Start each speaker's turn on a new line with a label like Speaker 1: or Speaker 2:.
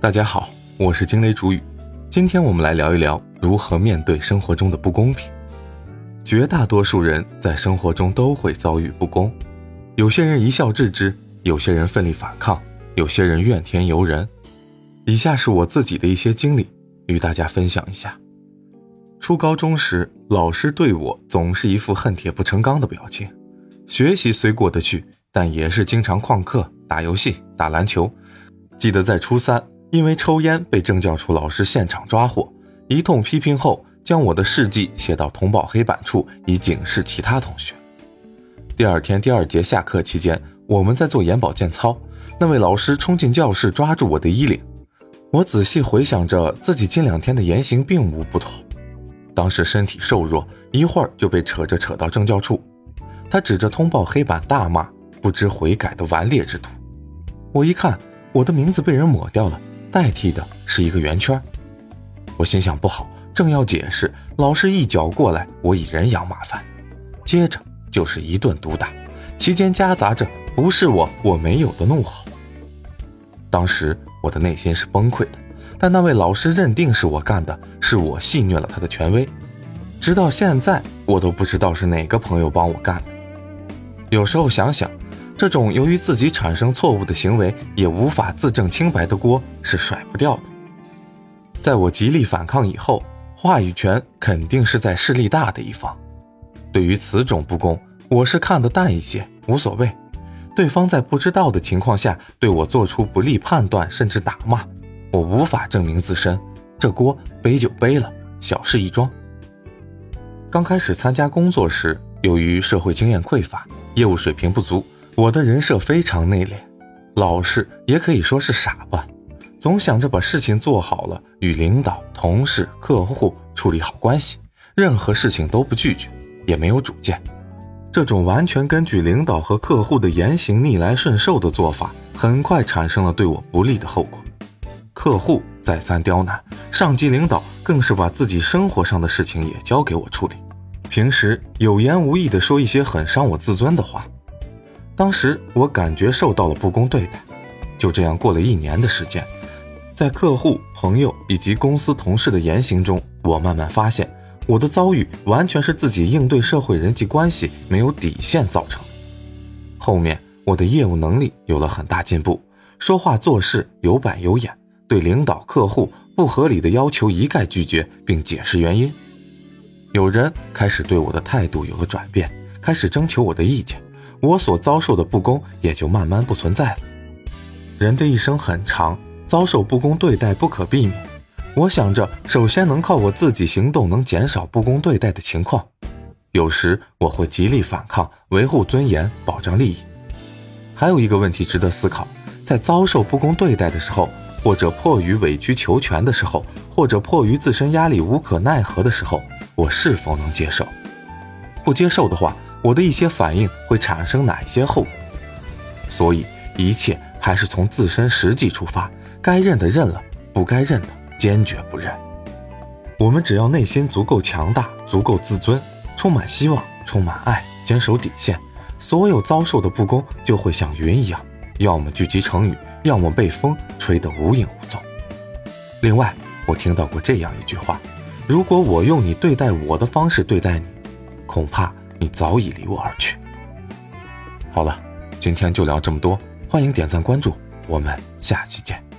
Speaker 1: 大家好，我是惊雷主语。今天我们来聊一聊如何面对生活中的不公平。绝大多数人在生活中都会遭遇不公，有些人一笑置之，有些人奋力反抗，有些人怨天尤人。以下是我自己的一些经历，与大家分享一下。初高中时，老师对我总是一副恨铁不成钢的表情，学习虽过得去，但也是经常旷课、打游戏、打篮球。记得在初三。因为抽烟被政教处老师现场抓获，一通批评后，将我的事迹写到通报黑板处，以警示其他同学。第二天第二节下课期间，我们在做眼保健操，那位老师冲进教室，抓住我的衣领。我仔细回想着自己近两天的言行并无不妥，当时身体瘦弱，一会儿就被扯着扯到政教处。他指着通报黑板大骂：“不知悔改的顽劣之徒！”我一看，我的名字被人抹掉了。代替的是一个圆圈，我心想不好，正要解释，老师一脚过来，我以人仰马翻，接着就是一顿毒打，期间夹杂着“不是我，我没有”的怒吼。当时我的内心是崩溃的，但那位老师认定是我干的，是我戏虐了他的权威，直到现在我都不知道是哪个朋友帮我干的。有时候想想。这种由于自己产生错误的行为也无法自证清白的锅是甩不掉的。在我极力反抗以后，话语权肯定是在势力大的一方。对于此种不公，我是看得淡一些，无所谓。对方在不知道的情况下对我做出不利判断，甚至打骂，我无法证明自身，这锅背就背了，小事一桩。刚开始参加工作时，由于社会经验匮乏，业务水平不足。我的人设非常内敛，老实，也可以说是傻吧。总想着把事情做好了，与领导、同事、客户处理好关系，任何事情都不拒绝，也没有主见。这种完全根据领导和客户的言行逆来顺受的做法，很快产生了对我不利的后果。客户再三刁难，上级领导更是把自己生活上的事情也交给我处理，平时有言无意地说一些很伤我自尊的话。当时我感觉受到了不公对待，就这样过了一年的时间，在客户、朋友以及公司同事的言行中，我慢慢发现，我的遭遇完全是自己应对社会人际关系没有底线造成。后面我的业务能力有了很大进步，说话做事有板有眼，对领导、客户不合理的要求一概拒绝，并解释原因。有人开始对我的态度有了转变，开始征求我的意见。我所遭受的不公也就慢慢不存在了。人的一生很长，遭受不公对待不可避免。我想着，首先能靠我自己行动，能减少不公对待的情况。有时我会极力反抗，维护尊严，保障利益。还有一个问题值得思考：在遭受不公对待的时候，或者迫于委曲求全的时候，或者迫于自身压力无可奈何的时候，我是否能接受？不接受的话。我的一些反应会产生哪些后果？所以一切还是从自身实际出发，该认的认了，不该认的坚决不认。我们只要内心足够强大，足够自尊，充满希望，充满爱，坚守底线，所有遭受的不公就会像云一样，要么聚集成雨，要么被风吹得无影无踪。另外，我听到过这样一句话：如果我用你对待我的方式对待你，恐怕。你早已离我而去。好了，今天就聊这么多，欢迎点赞关注，我们下期见。